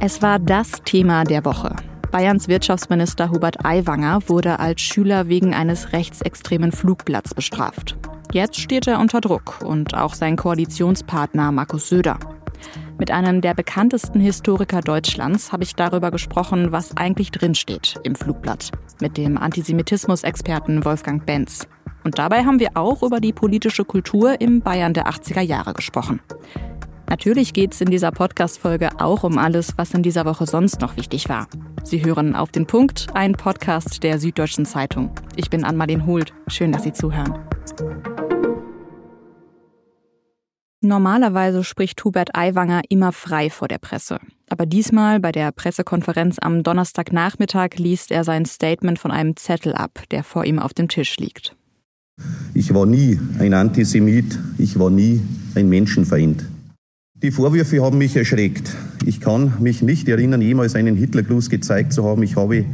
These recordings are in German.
Es war das Thema der Woche. Bayerns Wirtschaftsminister Hubert Aiwanger wurde als Schüler wegen eines rechtsextremen Flugblatts bestraft. Jetzt steht er unter Druck und auch sein Koalitionspartner Markus Söder. Mit einem der bekanntesten Historiker Deutschlands habe ich darüber gesprochen, was eigentlich drinsteht im Flugblatt. Mit dem Antisemitismus-Experten Wolfgang Benz. Und dabei haben wir auch über die politische Kultur im Bayern der 80er Jahre gesprochen. Natürlich geht es in dieser Podcast-Folge auch um alles, was in dieser Woche sonst noch wichtig war. Sie hören auf den Punkt, ein Podcast der Süddeutschen Zeitung. Ich bin Anmalin Hult. Schön, dass Sie zuhören. Normalerweise spricht Hubert Aiwanger immer frei vor der Presse. Aber diesmal bei der Pressekonferenz am Donnerstagnachmittag liest er sein Statement von einem Zettel ab, der vor ihm auf dem Tisch liegt. Ich war nie ein Antisemit, ich war nie ein Menschenfeind. Die Vorwürfe haben mich erschreckt. Ich kann mich nicht erinnern, jemals einen Hitlergruß gezeigt zu haben. Ich habe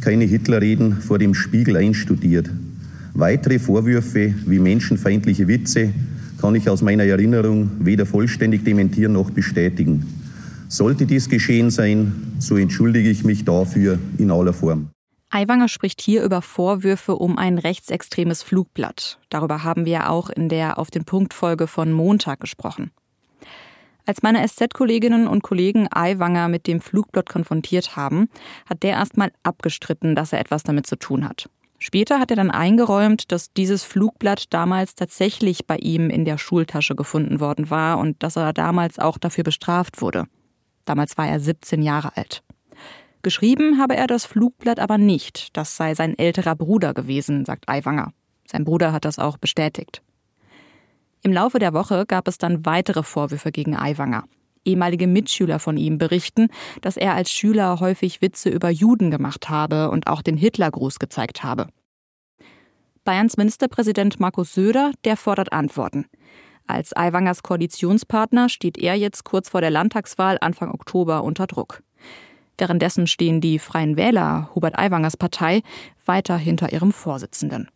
keine Hitlerreden vor dem Spiegel einstudiert. Weitere Vorwürfe wie menschenfeindliche Witze, kann ich aus meiner Erinnerung weder vollständig dementieren noch bestätigen. Sollte dies geschehen sein, so entschuldige ich mich dafür in aller Form. Aiwanger spricht hier über Vorwürfe um ein rechtsextremes Flugblatt. Darüber haben wir auch in der Auf den Punkt Folge von Montag gesprochen. Als meine SZ-Kolleginnen und Kollegen Aiwanger mit dem Flugblatt konfrontiert haben, hat der erstmal abgestritten, dass er etwas damit zu tun hat. Später hat er dann eingeräumt, dass dieses Flugblatt damals tatsächlich bei ihm in der Schultasche gefunden worden war und dass er damals auch dafür bestraft wurde. Damals war er 17 Jahre alt. Geschrieben habe er das Flugblatt aber nicht, das sei sein älterer Bruder gewesen, sagt Aiwanger. Sein Bruder hat das auch bestätigt. Im Laufe der Woche gab es dann weitere Vorwürfe gegen Aiwanger. Ehemalige Mitschüler von ihm berichten, dass er als Schüler häufig Witze über Juden gemacht habe und auch den Hitlergruß gezeigt habe. Bayerns Ministerpräsident Markus Söder, der fordert Antworten. Als Aiwangers Koalitionspartner steht er jetzt kurz vor der Landtagswahl Anfang Oktober unter Druck. Währenddessen stehen die Freien Wähler, Hubert Aiwangers Partei, weiter hinter ihrem Vorsitzenden.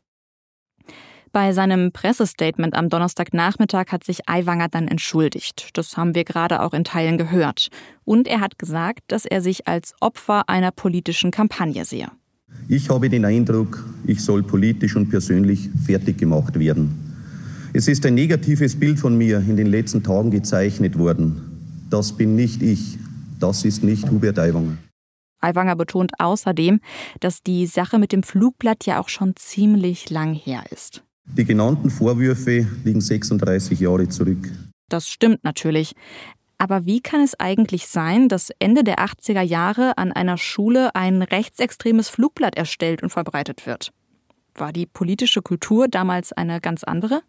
Bei seinem Pressestatement am Donnerstagnachmittag hat sich Aiwanger dann entschuldigt. Das haben wir gerade auch in Teilen gehört. Und er hat gesagt, dass er sich als Opfer einer politischen Kampagne sehe. Ich habe den Eindruck, ich soll politisch und persönlich fertig gemacht werden. Es ist ein negatives Bild von mir in den letzten Tagen gezeichnet worden. Das bin nicht ich. Das ist nicht Hubert Aiwanger. Aiwanger betont außerdem, dass die Sache mit dem Flugblatt ja auch schon ziemlich lang her ist. Die genannten Vorwürfe liegen 36 Jahre zurück. Das stimmt natürlich. Aber wie kann es eigentlich sein, dass Ende der 80er Jahre an einer Schule ein rechtsextremes Flugblatt erstellt und verbreitet wird? War die politische Kultur damals eine ganz andere?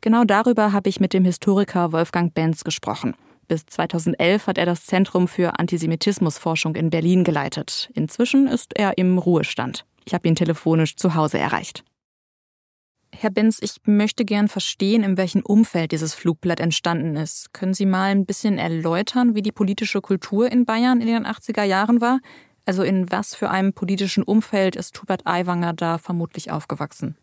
Genau darüber habe ich mit dem Historiker Wolfgang Benz gesprochen. Bis 2011 hat er das Zentrum für Antisemitismusforschung in Berlin geleitet. Inzwischen ist er im Ruhestand. Ich habe ihn telefonisch zu Hause erreicht. Herr Benz, ich möchte gern verstehen, in welchem Umfeld dieses Flugblatt entstanden ist. Können Sie mal ein bisschen erläutern, wie die politische Kultur in Bayern in den 80er Jahren war? Also in was für einem politischen Umfeld ist Hubert Aiwanger da vermutlich aufgewachsen?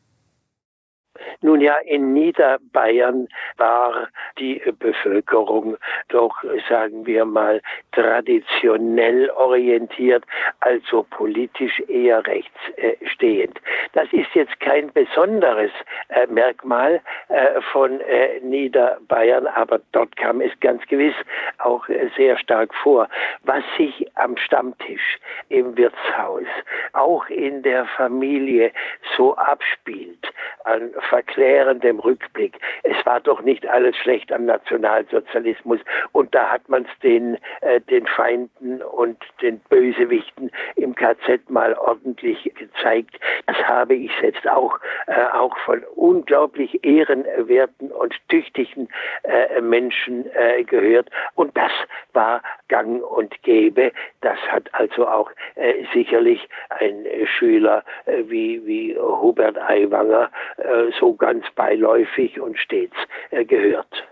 Nun ja, in Niederbayern war die Bevölkerung doch, sagen wir mal, traditionell orientiert, also politisch eher rechtsstehend. Das ist jetzt kein besonderes äh, Merkmal äh, von äh, Niederbayern, aber dort kam es ganz gewiss auch sehr stark vor. Was sich am Stammtisch, im Wirtshaus, auch in der Familie so abspielt, an verklärendem Rückblick. Es war doch nicht alles schlecht am Nationalsozialismus und da hat man es den, äh, den Feinden und den Bösewichten im KZ mal ordentlich gezeigt. Das habe ich selbst auch, äh, auch von unglaublich ehrenwerten und tüchtigen äh, Menschen äh, gehört und das war gang und gäbe. Das hat also auch äh, sicherlich ein Schüler äh, wie, wie Hubert Aiwanger äh, so ganz beiläufig und stets äh, gehört.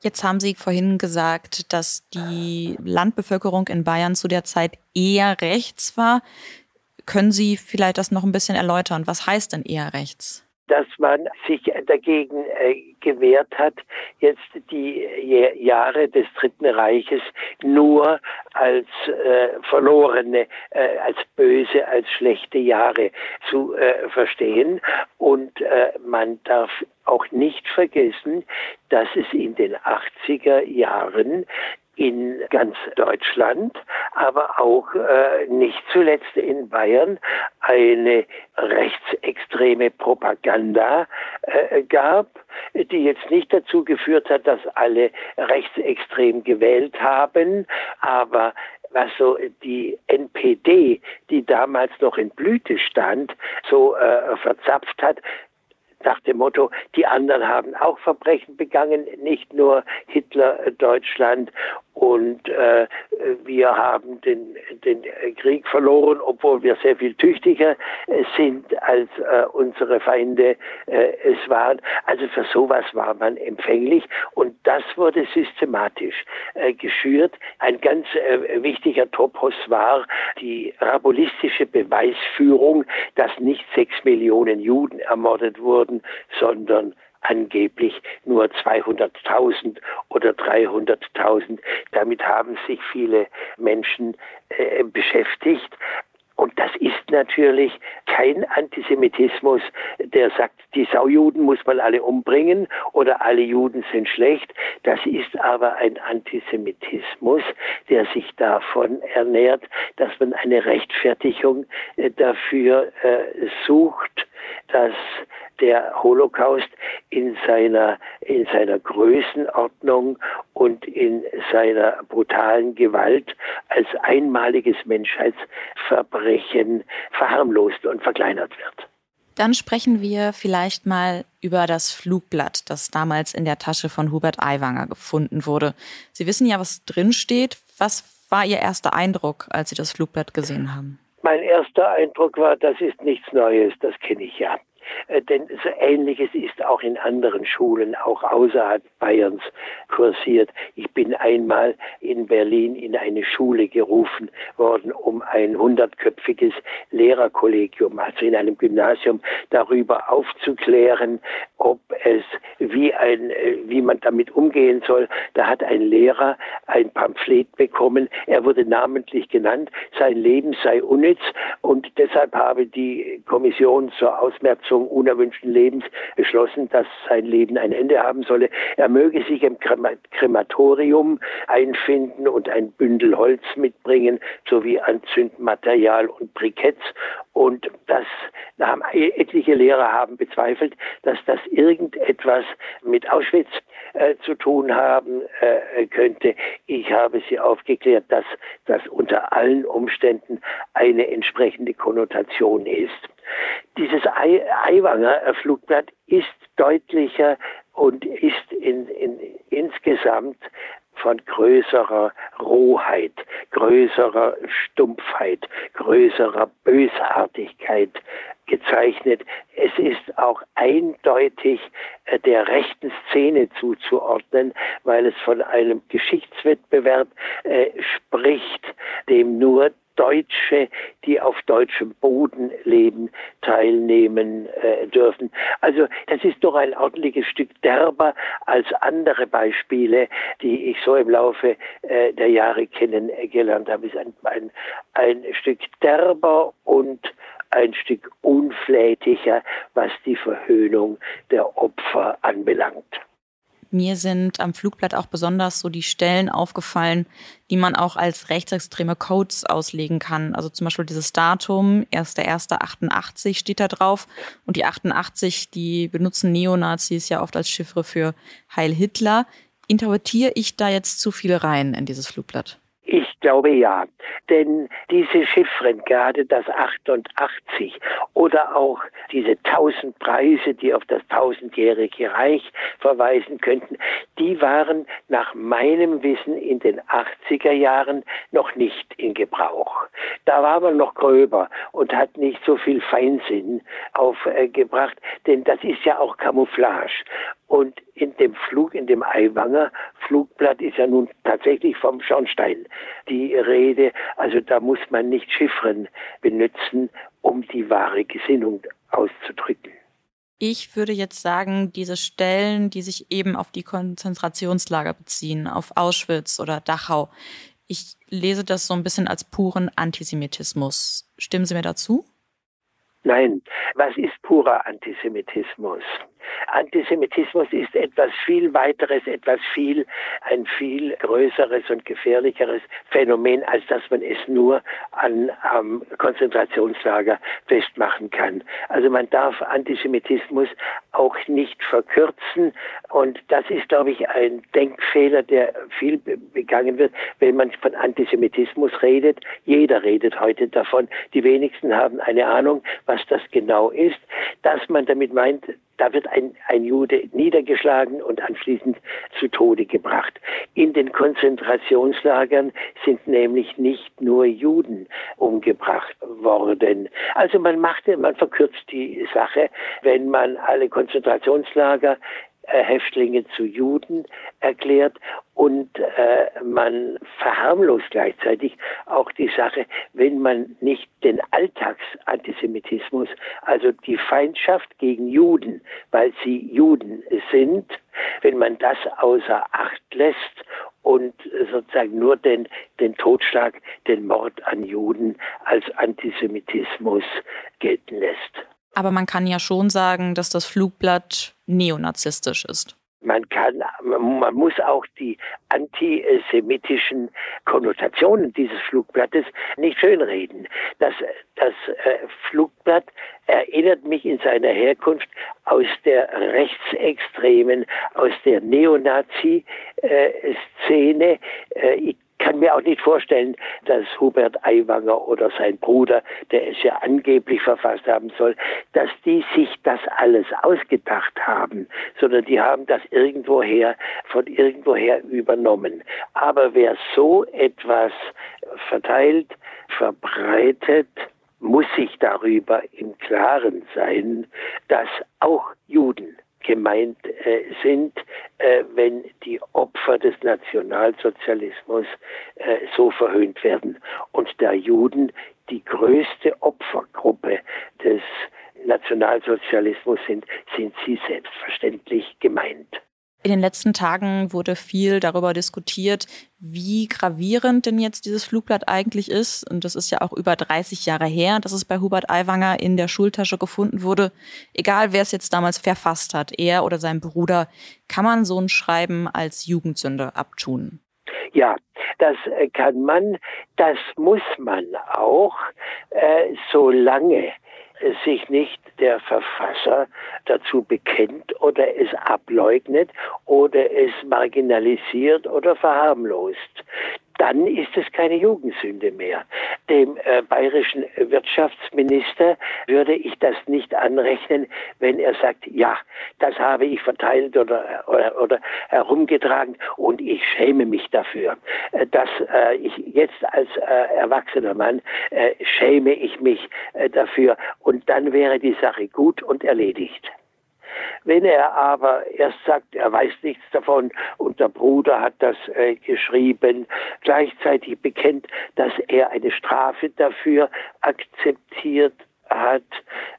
Jetzt haben Sie vorhin gesagt, dass die Landbevölkerung in Bayern zu der Zeit eher rechts war. Können Sie vielleicht das noch ein bisschen erläutern? Was heißt denn eher rechts? Dass man sich dagegen äh, gewehrt hat, jetzt die Jahre des Dritten Reiches nur als äh, verlorene, äh, als böse, als schlechte Jahre zu äh, verstehen. Und äh, man darf auch nicht vergessen, dass es in den 80er Jahren in ganz Deutschland, aber auch äh, nicht zuletzt in Bayern eine rechtsextreme Propaganda äh, gab, die jetzt nicht dazu geführt hat, dass alle rechtsextrem gewählt haben, aber was so die NPD, die damals noch in Blüte stand, so äh, verzapft hat, nach dem Motto, die anderen haben auch Verbrechen begangen, nicht nur Hitler äh, Deutschland und äh, wir haben den, den Krieg verloren, obwohl wir sehr viel tüchtiger äh, sind als äh, unsere Feinde äh, es waren. Also für sowas war man empfänglich und das wurde systematisch äh, geschürt. Ein ganz äh, wichtiger Topos war die rabulistische Beweisführung, dass nicht sechs Millionen Juden ermordet wurden, sondern angeblich nur 200.000 oder 300.000. Damit haben sich viele Menschen äh, beschäftigt. Und das ist natürlich kein Antisemitismus, der sagt, die Saujuden muss man alle umbringen oder alle Juden sind schlecht. Das ist aber ein Antisemitismus, der sich davon ernährt, dass man eine Rechtfertigung äh, dafür äh, sucht, dass der Holocaust in seiner, in seiner Größenordnung und in seiner brutalen Gewalt als einmaliges Menschheitsverbrechen verharmlost und verkleinert wird. Dann sprechen wir vielleicht mal über das Flugblatt, das damals in der Tasche von Hubert Aiwanger gefunden wurde. Sie wissen ja, was drin steht. Was war Ihr erster Eindruck, als Sie das Flugblatt gesehen haben? Mein erster Eindruck war, das ist nichts Neues, das kenne ich ja. Äh, denn so Ähnliches ist auch in anderen Schulen, auch außerhalb Bayerns kursiert. Ich bin einmal in Berlin in eine Schule gerufen worden, um ein hundertköpfiges Lehrerkollegium, also in einem Gymnasium, darüber aufzuklären, ob es wie ein, äh, wie man damit umgehen soll. Da hat ein Lehrer ein Pamphlet bekommen. Er wurde namentlich genannt. Sein Leben sei unnütz und deshalb habe die Kommission zur Ausmerzung Fortsetzung unerwünschten Lebens beschlossen, dass sein Leben ein Ende haben solle. Er möge sich im Krematorium einfinden und ein Bündel Holz mitbringen, sowie Anzündmaterial und Briketts. Und das haben etliche Lehrer haben bezweifelt, dass das irgendetwas mit Auschwitz äh, zu tun haben äh, könnte. Ich habe sie aufgeklärt, dass das unter allen Umständen eine entsprechende Konnotation ist. Dieses Eiwanger Flugblatt ist deutlicher und ist in, in, insgesamt von größerer Rohheit, größerer Stumpfheit, größerer Bösartigkeit gezeichnet. Es ist auch eindeutig äh, der rechten Szene zuzuordnen, weil es von einem Geschichtswettbewerb äh, spricht, dem nur Deutsche, die auf deutschem Boden leben, teilnehmen äh, dürfen. Also das ist doch ein ordentliches Stück derber als andere Beispiele, die ich so im Laufe äh, der Jahre kennengelernt habe. Es ist ein, ein, ein Stück derber und ein Stück unflätiger, was die Verhöhnung der Opfer anbelangt. Mir sind am Flugblatt auch besonders so die Stellen aufgefallen, die man auch als rechtsextreme Codes auslegen kann. Also zum Beispiel dieses Datum, 1.1.88 steht da drauf. Und die 88, die benutzen Neonazis ja oft als Chiffre für Heil Hitler. Interpretiere ich da jetzt zu viel rein in dieses Flugblatt? Ich glaube ja, denn diese Chiffren, gerade das 88 oder auch diese tausend Preise, die auf das tausendjährige Reich verweisen könnten, die waren nach meinem Wissen in den 80er Jahren noch nicht in Gebrauch. Da war man noch gröber und hat nicht so viel Feinsinn aufgebracht, denn das ist ja auch Camouflage. Und in dem Flug, in dem Eiwanger Flugblatt ist ja nun tatsächlich vom Schornstein die Rede. Also da muss man nicht Chiffren benutzen, um die wahre Gesinnung auszudrücken. Ich würde jetzt sagen, diese Stellen, die sich eben auf die Konzentrationslager beziehen, auf Auschwitz oder Dachau, ich lese das so ein bisschen als puren Antisemitismus. Stimmen Sie mir dazu? Nein, was ist purer Antisemitismus? Antisemitismus ist etwas viel weiteres, etwas viel, ein viel größeres und gefährlicheres Phänomen, als dass man es nur an am Konzentrationslager festmachen kann. Also man darf Antisemitismus auch nicht verkürzen und das ist, glaube ich, ein Denkfehler, der viel begangen wird, wenn man von Antisemitismus redet. Jeder redet heute davon. Die wenigsten haben eine Ahnung, was das genau ist, dass man damit meint, da wird ein, ein Jude niedergeschlagen und anschließend zu Tode gebracht. In den Konzentrationslagern sind nämlich nicht nur Juden umgebracht worden. Also man machte, man verkürzt die Sache, wenn man alle Konzentrationslager Häftlinge zu Juden erklärt und äh, man verharmlost gleichzeitig auch die Sache, wenn man nicht den Alltagsantisemitismus, also die Feindschaft gegen Juden, weil sie Juden sind, wenn man das außer Acht lässt und sozusagen nur den, den Totschlag, den Mord an Juden als Antisemitismus gelten lässt. Aber man kann ja schon sagen, dass das Flugblatt neonazistisch ist. Man kann, man muss auch die antisemitischen Konnotationen dieses Flugblattes nicht schönreden. Das, das äh, Flugblatt erinnert mich in seiner Herkunft aus der rechtsextremen, aus der Neonazi-Szene. Äh, ich kann mir auch nicht vorstellen, dass Hubert Aiwanger oder sein Bruder, der es ja angeblich verfasst haben soll, dass die sich das alles ausgedacht haben, sondern die haben das irgendwoher, von irgendwoher übernommen. Aber wer so etwas verteilt, verbreitet, muss sich darüber im Klaren sein, dass auch Juden gemeint äh, sind, äh, wenn die Opfer des Nationalsozialismus äh, so verhöhnt werden. Und da Juden die größte Opfergruppe des Nationalsozialismus sind, sind sie selbstverständlich gemeint. In den letzten Tagen wurde viel darüber diskutiert, wie gravierend denn jetzt dieses Flugblatt eigentlich ist. Und das ist ja auch über 30 Jahre her, dass es bei Hubert Aiwanger in der Schultasche gefunden wurde. Egal, wer es jetzt damals verfasst hat, er oder sein Bruder, kann man so ein Schreiben als Jugendsünde abtun. Ja, das äh, kann man, das muss man auch, äh, solange sich nicht der Verfasser dazu bekennt oder es ableugnet oder es marginalisiert oder verharmlost dann ist es keine Jugendsünde mehr. Dem äh, bayerischen Wirtschaftsminister würde ich das nicht anrechnen, wenn er sagt, ja, das habe ich verteilt oder, oder, oder herumgetragen und ich schäme mich dafür. Äh, dass äh, ich jetzt als äh, erwachsener Mann äh, schäme ich mich äh, dafür und dann wäre die Sache gut und erledigt. Wenn er aber erst sagt, er weiß nichts davon und der Bruder hat das äh, geschrieben, gleichzeitig bekennt, dass er eine Strafe dafür akzeptiert hat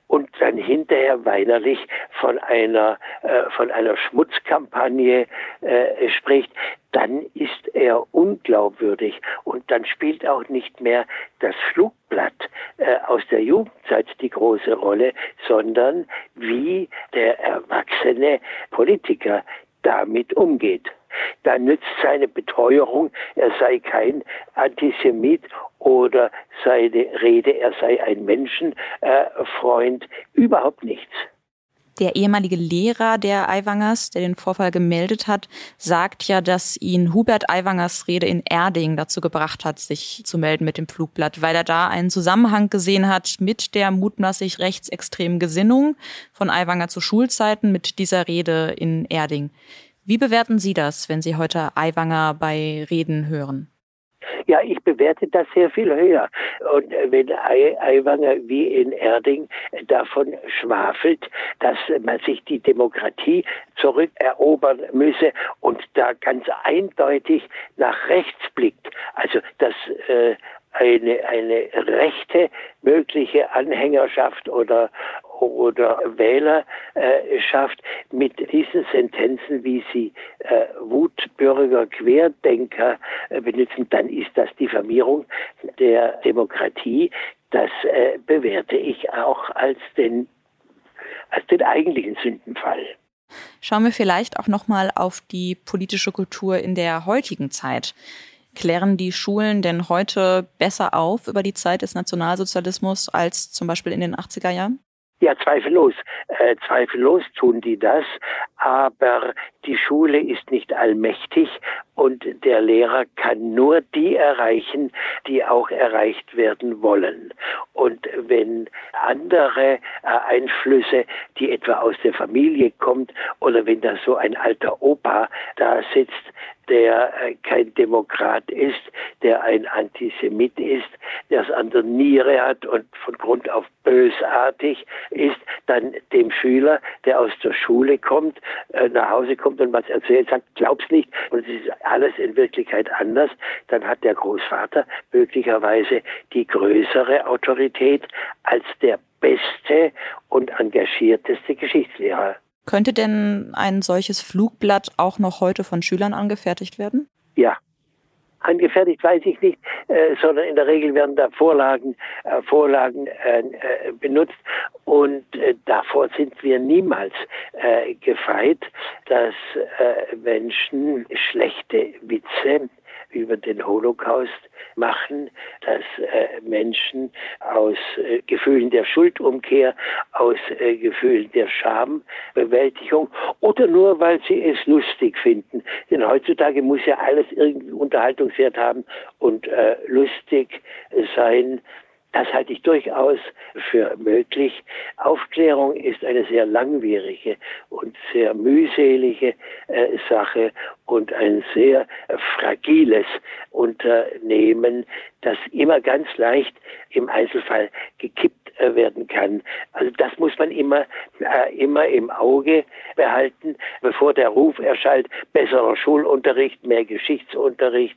und dann hinterher weinerlich von einer äh, von einer Schmutzkampagne äh, spricht, dann ist er unglaubwürdig und dann spielt auch nicht mehr das Flugblatt äh, aus der Jugendzeit die große Rolle, sondern wie der erwachsene Politiker damit umgeht. Da nützt seine Beteuerung, er sei kein Antisemit oder seine Rede, er sei ein Menschenfreund, überhaupt nichts. Der ehemalige Lehrer der Aiwangers, der den Vorfall gemeldet hat, sagt ja, dass ihn Hubert Aiwangers Rede in Erding dazu gebracht hat, sich zu melden mit dem Flugblatt, weil er da einen Zusammenhang gesehen hat mit der mutmaßlich rechtsextremen Gesinnung von Aiwanger zu Schulzeiten mit dieser Rede in Erding. Wie bewerten Sie das, wenn Sie heute Aiwanger bei Reden hören? Ja, ich bewerte das sehr viel höher. Und wenn Aiwanger wie in Erding davon schwafelt, dass man sich die Demokratie zurückerobern müsse und da ganz eindeutig nach rechts blickt, also dass äh, eine, eine rechte mögliche Anhängerschaft oder, oder Wählerschaft mit diesen Sentenzen, wie sie äh, Wutbürger, Querdenker äh, benutzen, dann ist das Diffamierung der Demokratie. Das äh, bewerte ich auch als den, als den eigentlichen Sündenfall. Schauen wir vielleicht auch noch mal auf die politische Kultur in der heutigen Zeit. Klären die Schulen denn heute besser auf über die Zeit des Nationalsozialismus als zum Beispiel in den 80er Jahren? Ja, zweifellos. Äh, zweifellos tun die das. Aber die Schule ist nicht allmächtig und der Lehrer kann nur die erreichen, die auch erreicht werden wollen. Und wenn andere äh, Einflüsse, die etwa aus der Familie kommt, oder wenn da so ein alter Opa da sitzt, der äh, kein Demokrat ist, der ein Antisemit ist, der es an der Niere hat und von Grund auf bösartig ist, dann dem Schüler, der aus der Schule kommt, äh, nach Hause kommt und was erzählt, sagt, glaub's nicht und es ist alles in Wirklichkeit anders, dann hat der Großvater möglicherweise die größere Autorität als der beste und engagierteste Geschichtslehrer. Könnte denn ein solches Flugblatt auch noch heute von Schülern angefertigt werden? Ja. Angefertigt weiß ich nicht, äh, sondern in der Regel werden da Vorlagen, äh, Vorlagen äh, äh benutzt und äh, davor sind wir niemals äh, gefeit, dass Menschen schlechte Witze über den Holocaust machen, dass äh, Menschen aus äh, Gefühlen der Schuldumkehr, aus äh, Gefühlen der Schambewältigung oder nur weil sie es lustig finden. Denn heutzutage muss ja alles irgendwie Unterhaltungswert haben und äh, lustig sein. Das halte ich durchaus für möglich. Aufklärung ist eine sehr langwierige und sehr mühselige äh, Sache und ein sehr fragiles Unternehmen, das immer ganz leicht im Einzelfall gekippt äh, werden kann. Also das muss man immer, äh, immer im Auge behalten, bevor der Ruf erschallt, besserer Schulunterricht, mehr Geschichtsunterricht.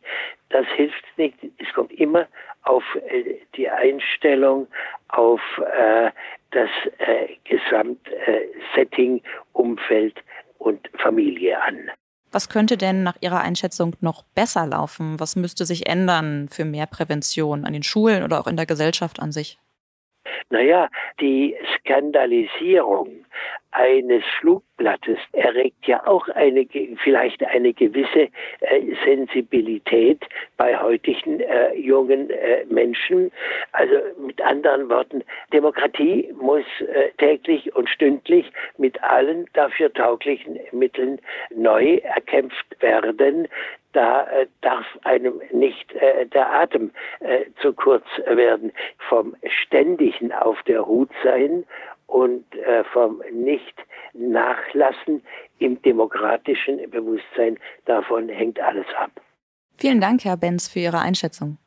Das hilft nicht. Es kommt immer auf äh, die Einstellung, auf äh, das äh, Gesamtsetting, Umfeld und Familie an. Was könnte denn nach Ihrer Einschätzung noch besser laufen? Was müsste sich ändern für mehr Prävention an den Schulen oder auch in der Gesellschaft an sich? Naja, die Skandalisierung eines Flugblattes erregt ja auch eine, vielleicht eine gewisse äh, Sensibilität bei heutigen äh, jungen äh, Menschen. Also mit anderen Worten, Demokratie muss äh, täglich und stündlich mit allen dafür tauglichen Mitteln neu erkämpft werden. Da äh, darf einem nicht äh, der Atem zu kurz werden. Vom ständigen Auf der Hut sein und äh, vom Nicht-Nachlassen im demokratischen Bewusstsein. Davon hängt alles ab. Vielen Dank, Herr Benz, für Ihre Einschätzung.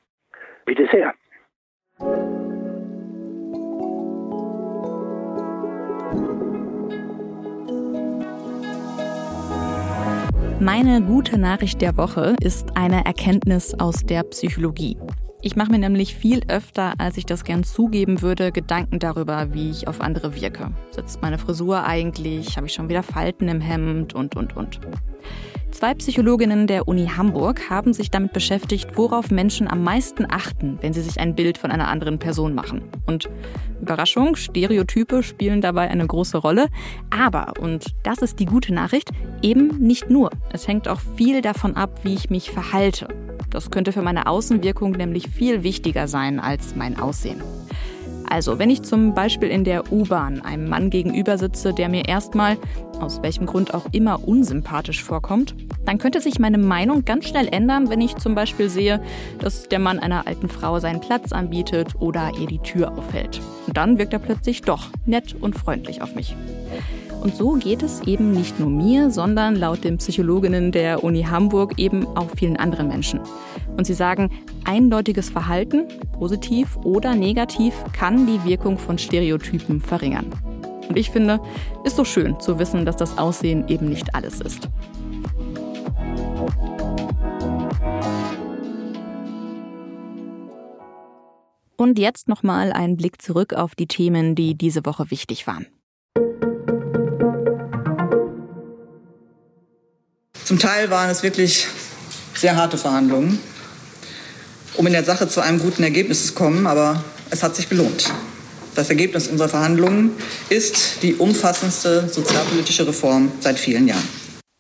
Bitte sehr. Meine gute Nachricht der Woche ist eine Erkenntnis aus der Psychologie. Ich mache mir nämlich viel öfter, als ich das gern zugeben würde, Gedanken darüber, wie ich auf andere wirke. Sitzt meine Frisur eigentlich? Habe ich schon wieder Falten im Hemd? Und, und, und. Zwei Psychologinnen der Uni Hamburg haben sich damit beschäftigt, worauf Menschen am meisten achten, wenn sie sich ein Bild von einer anderen Person machen. Und Überraschung, Stereotype spielen dabei eine große Rolle. Aber, und das ist die gute Nachricht, eben nicht nur. Es hängt auch viel davon ab, wie ich mich verhalte. Das könnte für meine Außenwirkung nämlich viel wichtiger sein als mein Aussehen. Also, wenn ich zum Beispiel in der U-Bahn einem Mann gegenüber sitze, der mir erstmal, aus welchem Grund auch immer, unsympathisch vorkommt, dann könnte sich meine Meinung ganz schnell ändern, wenn ich zum Beispiel sehe, dass der Mann einer alten Frau seinen Platz anbietet oder ihr die Tür aufhält. Und dann wirkt er plötzlich doch nett und freundlich auf mich. Und so geht es eben nicht nur mir, sondern laut den Psychologinnen der Uni Hamburg eben auch vielen anderen Menschen. Und sie sagen, eindeutiges Verhalten, positiv oder negativ, kann die Wirkung von Stereotypen verringern. Und ich finde, ist so schön zu wissen, dass das Aussehen eben nicht alles ist. Und jetzt nochmal ein Blick zurück auf die Themen, die diese Woche wichtig waren. Zum Teil waren es wirklich sehr harte Verhandlungen, um in der Sache zu einem guten Ergebnis zu kommen, aber es hat sich belohnt. Das Ergebnis unserer Verhandlungen ist die umfassendste sozialpolitische Reform seit vielen Jahren.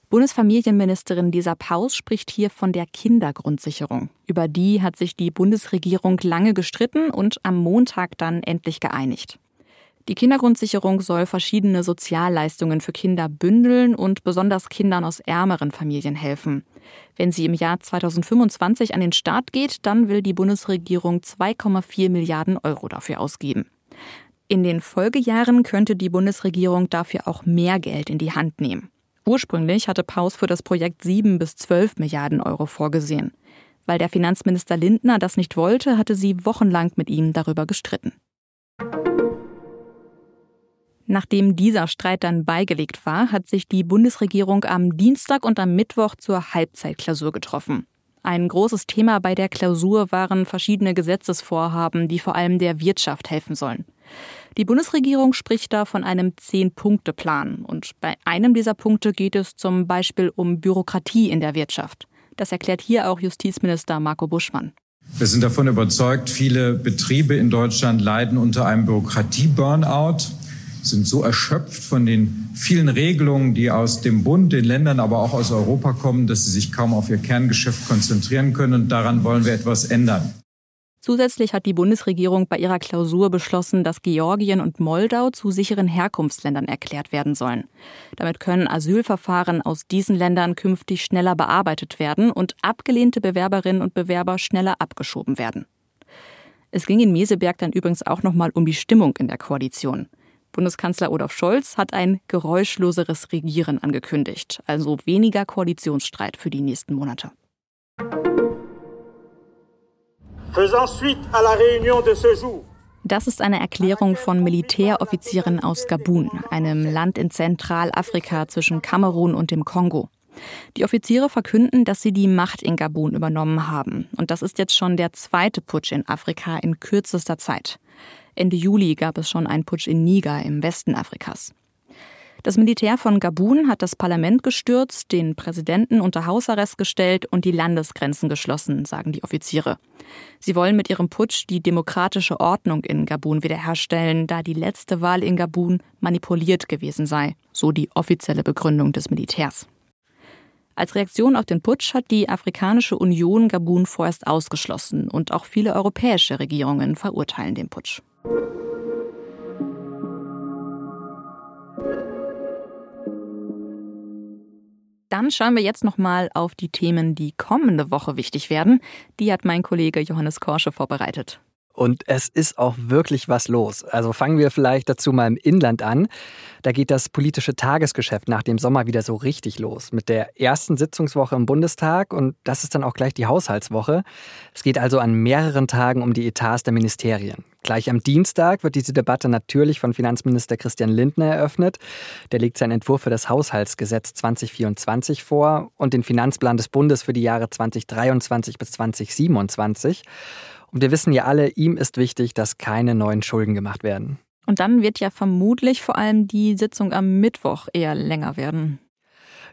Bundesfamilienministerin Lisa Paus spricht hier von der Kindergrundsicherung. Über die hat sich die Bundesregierung lange gestritten und am Montag dann endlich geeinigt. Die Kindergrundsicherung soll verschiedene Sozialleistungen für Kinder bündeln und besonders Kindern aus ärmeren Familien helfen. Wenn sie im Jahr 2025 an den Start geht, dann will die Bundesregierung 2,4 Milliarden Euro dafür ausgeben. In den Folgejahren könnte die Bundesregierung dafür auch mehr Geld in die Hand nehmen. Ursprünglich hatte Paus für das Projekt 7 bis 12 Milliarden Euro vorgesehen. Weil der Finanzminister Lindner das nicht wollte, hatte sie wochenlang mit ihm darüber gestritten. Nachdem dieser Streit dann beigelegt war, hat sich die Bundesregierung am Dienstag und am Mittwoch zur Halbzeitklausur getroffen. Ein großes Thema bei der Klausur waren verschiedene Gesetzesvorhaben, die vor allem der Wirtschaft helfen sollen. Die Bundesregierung spricht da von einem Zehn-Punkte-Plan. Und bei einem dieser Punkte geht es zum Beispiel um Bürokratie in der Wirtschaft. Das erklärt hier auch Justizminister Marco Buschmann. Wir sind davon überzeugt, viele Betriebe in Deutschland leiden unter einem Bürokratie-Burnout sind so erschöpft von den vielen Regelungen, die aus dem Bund, den Ländern, aber auch aus Europa kommen, dass sie sich kaum auf ihr Kerngeschäft konzentrieren können. Und daran wollen wir etwas ändern. Zusätzlich hat die Bundesregierung bei ihrer Klausur beschlossen, dass Georgien und Moldau zu sicheren Herkunftsländern erklärt werden sollen. Damit können Asylverfahren aus diesen Ländern künftig schneller bearbeitet werden und abgelehnte Bewerberinnen und Bewerber schneller abgeschoben werden. Es ging in Meseberg dann übrigens auch nochmal um die Stimmung in der Koalition. Bundeskanzler Olaf Scholz hat ein geräuschloseres Regieren angekündigt, also weniger Koalitionsstreit für die nächsten Monate. Das ist eine Erklärung von Militäroffizieren aus Gabun, einem Land in Zentralafrika zwischen Kamerun und dem Kongo. Die Offiziere verkünden, dass sie die Macht in Gabun übernommen haben. Und das ist jetzt schon der zweite Putsch in Afrika in kürzester Zeit. Ende Juli gab es schon einen Putsch in Niger im Westen Afrikas. Das Militär von Gabun hat das Parlament gestürzt, den Präsidenten unter Hausarrest gestellt und die Landesgrenzen geschlossen, sagen die Offiziere. Sie wollen mit ihrem Putsch die demokratische Ordnung in Gabun wiederherstellen, da die letzte Wahl in Gabun manipuliert gewesen sei, so die offizielle Begründung des Militärs. Als Reaktion auf den Putsch hat die Afrikanische Union Gabun vorerst ausgeschlossen und auch viele europäische Regierungen verurteilen den Putsch. Dann schauen wir jetzt noch mal auf die Themen, die kommende Woche wichtig werden. Die hat mein Kollege Johannes Korsche vorbereitet. Und es ist auch wirklich was los. Also fangen wir vielleicht dazu mal im Inland an. Da geht das politische Tagesgeschäft nach dem Sommer wieder so richtig los. Mit der ersten Sitzungswoche im Bundestag und das ist dann auch gleich die Haushaltswoche. Es geht also an mehreren Tagen um die Etats der Ministerien. Gleich am Dienstag wird diese Debatte natürlich von Finanzminister Christian Lindner eröffnet. Der legt seinen Entwurf für das Haushaltsgesetz 2024 vor und den Finanzplan des Bundes für die Jahre 2023 bis 2027. Und wir wissen ja alle, ihm ist wichtig, dass keine neuen Schulden gemacht werden. Und dann wird ja vermutlich vor allem die Sitzung am Mittwoch eher länger werden.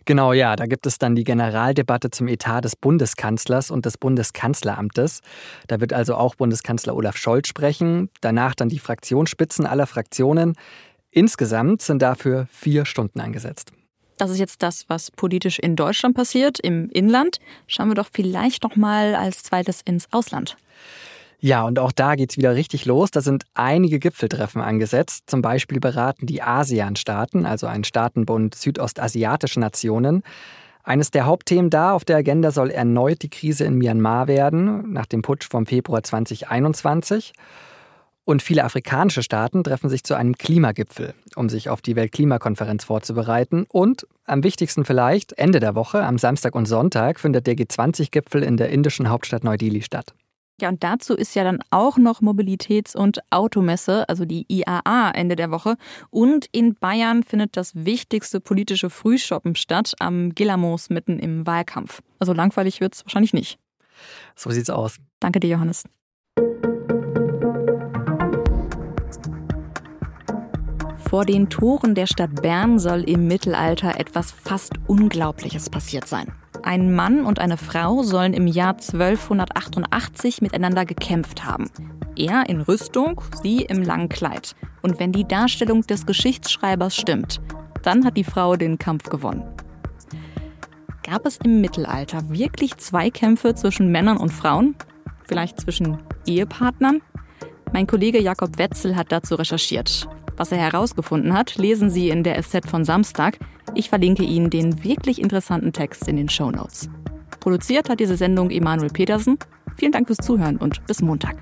Genau, ja, da gibt es dann die Generaldebatte zum Etat des Bundeskanzlers und des Bundeskanzleramtes. Da wird also auch Bundeskanzler Olaf Scholz sprechen, danach dann die Fraktionsspitzen aller Fraktionen. Insgesamt sind dafür vier Stunden angesetzt. Das ist jetzt das, was politisch in Deutschland passiert, im Inland. Schauen wir doch vielleicht noch mal als zweites ins Ausland. Ja, und auch da geht's wieder richtig los. Da sind einige Gipfeltreffen angesetzt. Zum Beispiel beraten die ASEAN-Staaten, also ein Staatenbund südostasiatischer Nationen. Eines der Hauptthemen da auf der Agenda soll erneut die Krise in Myanmar werden, nach dem Putsch vom Februar 2021. Und viele afrikanische Staaten treffen sich zu einem Klimagipfel, um sich auf die Weltklimakonferenz vorzubereiten. Und am wichtigsten vielleicht, Ende der Woche, am Samstag und Sonntag, findet der G20-Gipfel in der indischen Hauptstadt Neu-Delhi statt. Ja, und dazu ist ja dann auch noch Mobilitäts- und Automesse, also die IAA, Ende der Woche. Und in Bayern findet das wichtigste politische Frühshoppen statt, am Gillamos mitten im Wahlkampf. Also langweilig wird es wahrscheinlich nicht. So sieht's aus. Danke dir, Johannes. Vor den Toren der Stadt Bern soll im Mittelalter etwas fast Unglaubliches passiert sein. Ein Mann und eine Frau sollen im Jahr 1288 miteinander gekämpft haben. Er in Rüstung, sie im langen Kleid. Und wenn die Darstellung des Geschichtsschreibers stimmt, dann hat die Frau den Kampf gewonnen. Gab es im Mittelalter wirklich Zweikämpfe zwischen Männern und Frauen? Vielleicht zwischen Ehepartnern? Mein Kollege Jakob Wetzel hat dazu recherchiert. Was er herausgefunden hat, lesen Sie in der SZ von Samstag. Ich verlinke Ihnen den wirklich interessanten Text in den Show Notes. Produziert hat diese Sendung Emanuel Petersen. Vielen Dank fürs Zuhören und bis Montag.